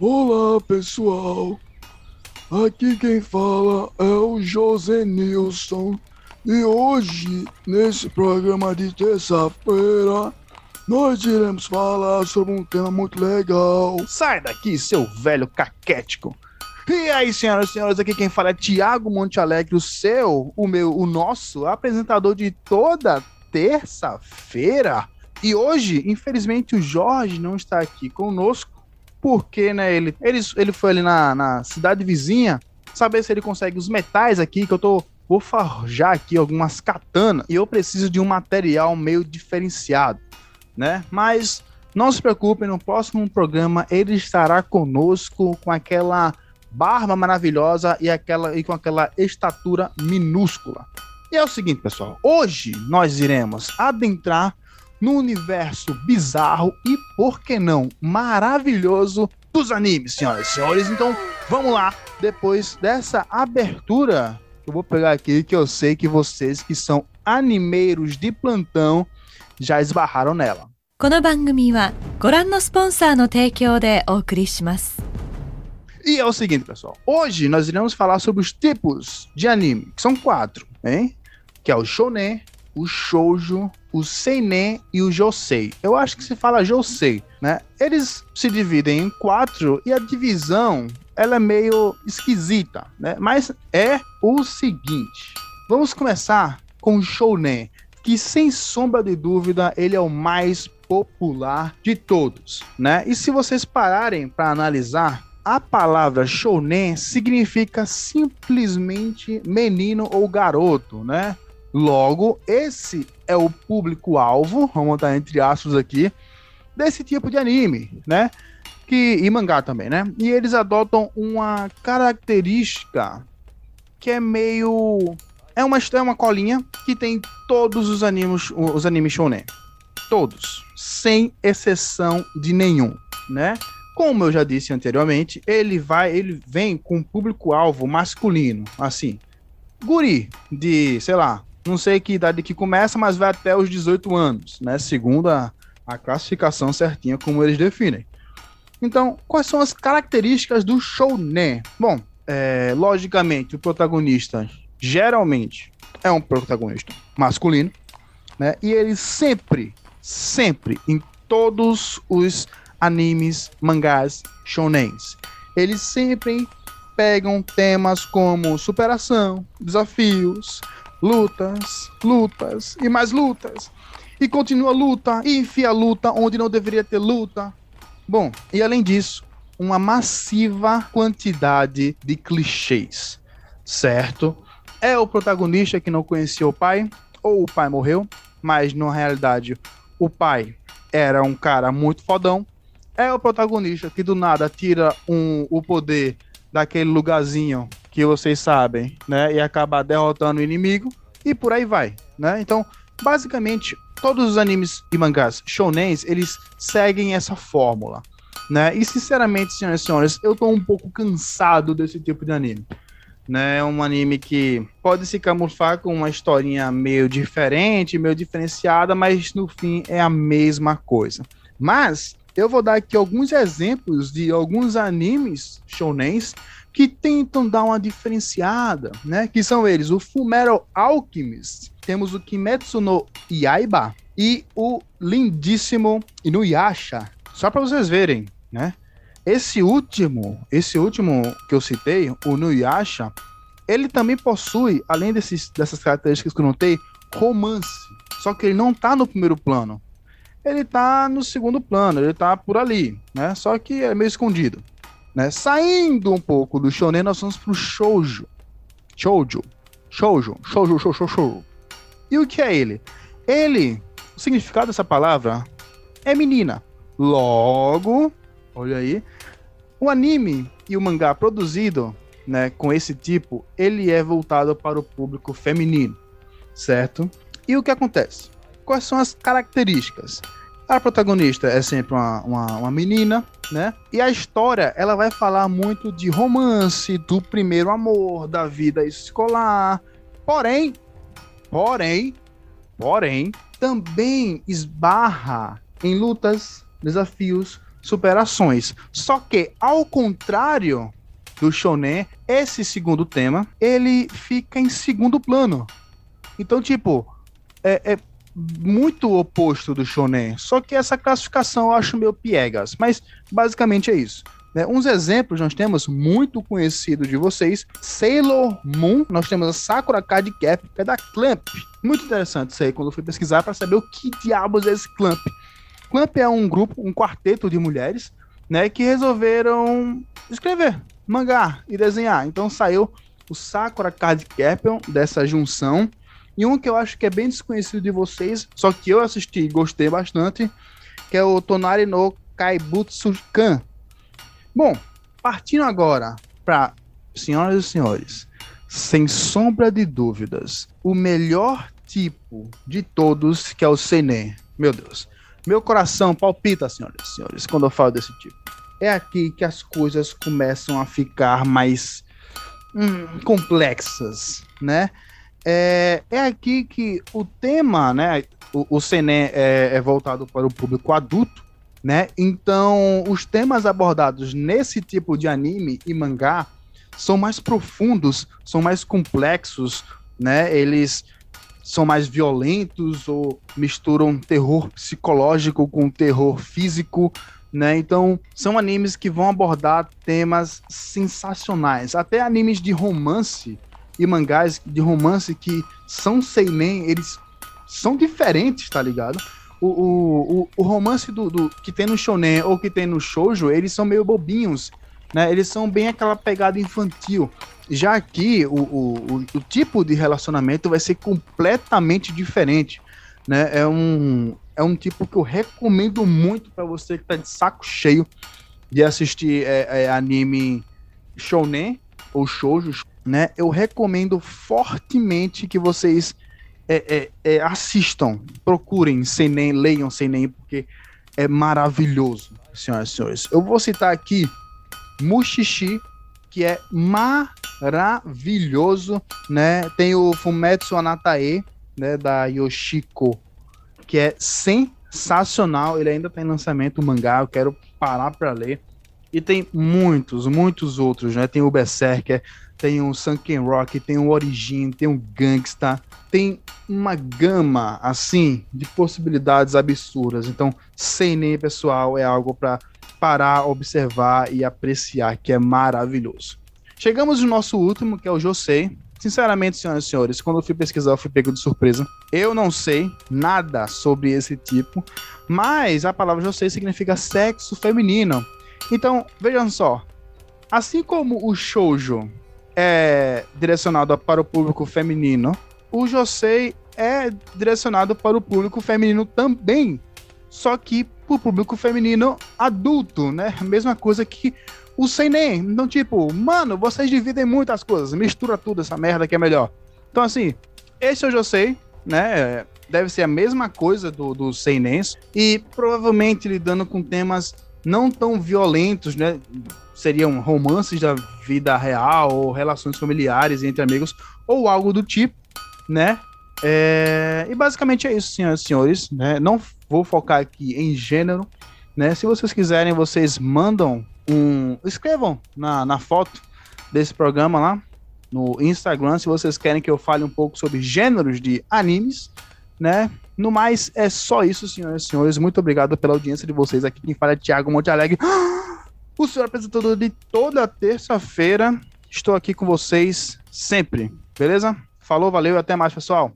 Olá, pessoal. Aqui quem fala é o José Nilson. E hoje, nesse programa de terça-feira, nós iremos falar sobre um tema muito legal. Sai daqui, seu velho caquético. E aí, senhoras e senhores, aqui quem fala é Tiago Monte Alegre, o seu, o meu, o nosso apresentador de toda terça-feira. E hoje, infelizmente, o Jorge não está aqui conosco, porque, né, ele, ele, ele foi ali na, na cidade vizinha saber se ele consegue os metais aqui, que eu tô vou forjar aqui algumas katanas e eu preciso de um material meio diferenciado, né? Mas não se preocupem, no próximo programa ele estará conosco com aquela barba maravilhosa e, aquela, e com aquela estatura minúscula. E é o seguinte, pessoal. Hoje nós iremos adentrar no universo bizarro e, por que não, maravilhoso dos animes, senhoras e senhores. Então, vamos lá. Depois dessa abertura, eu vou pegar aqui que eu sei que vocês que são animeiros de plantão já esbarraram nela. この番組はご覧のスポンサーの提供でお送りします E é o seguinte, pessoal. Hoje nós iremos falar sobre os tipos de anime, que são quatro, hein? Que é o shonen, o shoujo, o seinen e o josei. Eu acho que se fala josei, né? Eles se dividem em quatro e a divisão ela é meio esquisita, né? Mas é o seguinte. Vamos começar com o shounen, que sem sombra de dúvida ele é o mais popular de todos, né? E se vocês pararem para analisar, a palavra shounen significa simplesmente menino ou garoto, né? Logo, esse é o público-alvo, vamos botar entre aspas aqui, desse tipo de anime, né? Que, e mangá também, né? E eles adotam uma característica que é meio. É uma, é uma colinha que tem todos os animes, os animes shonen. Todos. Sem exceção de nenhum, né? Como eu já disse anteriormente, ele vai, ele vem com público-alvo masculino, assim. Guri de, sei lá, não sei que idade que começa, mas vai até os 18 anos, né? Segundo a, a classificação certinha como eles definem. Então, quais são as características do shounen? Bom, é, logicamente, o protagonista geralmente é um protagonista masculino, né? E ele sempre, sempre, em todos os animes, mangás, shonens. Eles sempre pegam temas como superação, desafios, lutas, lutas e mais lutas. E continua luta, e enfia luta onde não deveria ter luta. Bom, e além disso, uma massiva quantidade de clichês, certo? É o protagonista que não conhecia o pai, ou o pai morreu, mas na realidade o pai era um cara muito fodão, é o protagonista que do nada tira um, o poder daquele lugarzinho que vocês sabem, né? E acaba derrotando o inimigo e por aí vai, né? Então, basicamente, todos os animes e mangás shonens, eles seguem essa fórmula, né? E sinceramente, senhoras e senhores, eu tô um pouco cansado desse tipo de anime. Né, é um anime que pode se camuflar com uma historinha meio diferente, meio diferenciada, mas no fim é a mesma coisa. Mas eu vou dar aqui alguns exemplos de alguns animes shonens que tentam dar uma diferenciada, né? Que são eles, o Fullmetal Alchemist, temos o Kimetsu no Yaiba e o lindíssimo Inuyasha. Só para vocês verem, né? Esse último, esse último que eu citei, o Inuyasha, ele também possui, além desses, dessas características que eu notei, romance. Só que ele não tá no primeiro plano ele tá no segundo plano, ele tá por ali, né? Só que é meio escondido, né? Saindo um pouco do shonen, nós vamos pro shoujo. Shoujo. Shoujo. Shoujo, shoujo, shoujo. E o que é ele? Ele, o significado dessa palavra é menina. Logo, olha aí, o anime e o mangá produzido, né, com esse tipo, ele é voltado para o público feminino, certo? E o que acontece? quais são as características? A protagonista é sempre uma, uma, uma, menina, né? E a história, ela vai falar muito de romance, do primeiro amor, da vida escolar. Porém, porém, porém, também esbarra em lutas, desafios, superações. Só que, ao contrário do shonen, esse segundo tema, ele fica em segundo plano. Então, tipo, é, é muito oposto do shonen. Só que essa classificação eu acho meio piegas. Mas, basicamente é isso. Né? Uns exemplos nós temos muito conhecido de vocês, Sailor Moon, nós temos a Sakura Card Cap, que é da Clamp. Muito interessante isso aí, quando eu fui pesquisar para saber o que diabos é esse Clamp. Clamp é um grupo, um quarteto de mulheres, né, que resolveram escrever mangá e desenhar. Então saiu o Sakura Card Captain dessa junção. E um que eu acho que é bem desconhecido de vocês, só que eu assisti e gostei bastante, que é o Tonari no Kaibutsu-kan, Bom, partindo agora para senhoras e senhores, sem sombra de dúvidas, o melhor tipo de todos que é o Seinen. Meu Deus, meu coração palpita, senhoras e senhores, quando eu falo desse tipo. É aqui que as coisas começam a ficar mais hum, complexas, né? É, é aqui que o tema, né? O, o é, é voltado para o público adulto, né? Então, os temas abordados nesse tipo de anime e mangá são mais profundos, são mais complexos, né? Eles são mais violentos ou misturam terror psicológico com terror físico, né? Então, são animes que vão abordar temas sensacionais, até animes de romance e mangás de romance que são seinen, eles são diferentes, tá ligado? o, o, o romance do, do, que tem no shonen ou que tem no shoujo, eles são meio bobinhos, né? Eles são bem aquela pegada infantil. Já aqui, o, o, o, tipo de relacionamento vai ser completamente diferente, né? É um, é um tipo que eu recomendo muito para você que tá de saco cheio de assistir é, é, anime shonen ou shoujo, né? Eu recomendo fortemente que vocês é, é, é, assistam, procurem sem nem, leiam sem nem, porque é maravilhoso, senhoras e senhores. Eu vou citar aqui Mushishi, que é maravilhoso, né? Tem o Fumetsu Anatae, né, da Yoshiko, que é sensacional. Ele ainda tem lançamento o mangá, eu quero parar para ler. E tem muitos, muitos outros, né? Tem o Berserker, tem o Sunken Rock, tem o Origin, tem o Gangsta, tem uma gama assim de possibilidades absurdas. Então, sem nem pessoal, é algo para parar, observar e apreciar, que é maravilhoso. Chegamos no nosso último, que é o Josei. Sinceramente, senhoras e senhores, quando eu fui pesquisar, eu fui pego de surpresa. Eu não sei nada sobre esse tipo, mas a palavra Josei significa sexo feminino. Então, vejam só. Assim como o shoujo é direcionado para o público feminino, o Josei é direcionado para o público feminino também, só que para o público feminino adulto, né? Mesma coisa que o Seinen. Então, tipo, mano, vocês dividem muitas coisas, mistura tudo essa merda que é melhor. Então, assim, esse é o Josei, né? Deve ser a mesma coisa do, do Seinen e provavelmente lidando com temas não tão violentos, né? Seriam romances da vida real ou relações familiares entre amigos ou algo do tipo, né? É... E basicamente é isso, senhoras e senhores, né? Não vou focar aqui em gênero, né? Se vocês quiserem, vocês mandam um... Escrevam na, na foto desse programa lá, no Instagram, se vocês querem que eu fale um pouco sobre gêneros de animes, né? No mais, é só isso, senhoras e senhores. Muito obrigado pela audiência de vocês aqui. Quem fala é Thiago Monte Alegre, o senhor apresentador de toda terça-feira. Estou aqui com vocês sempre, beleza? Falou, valeu até mais, pessoal.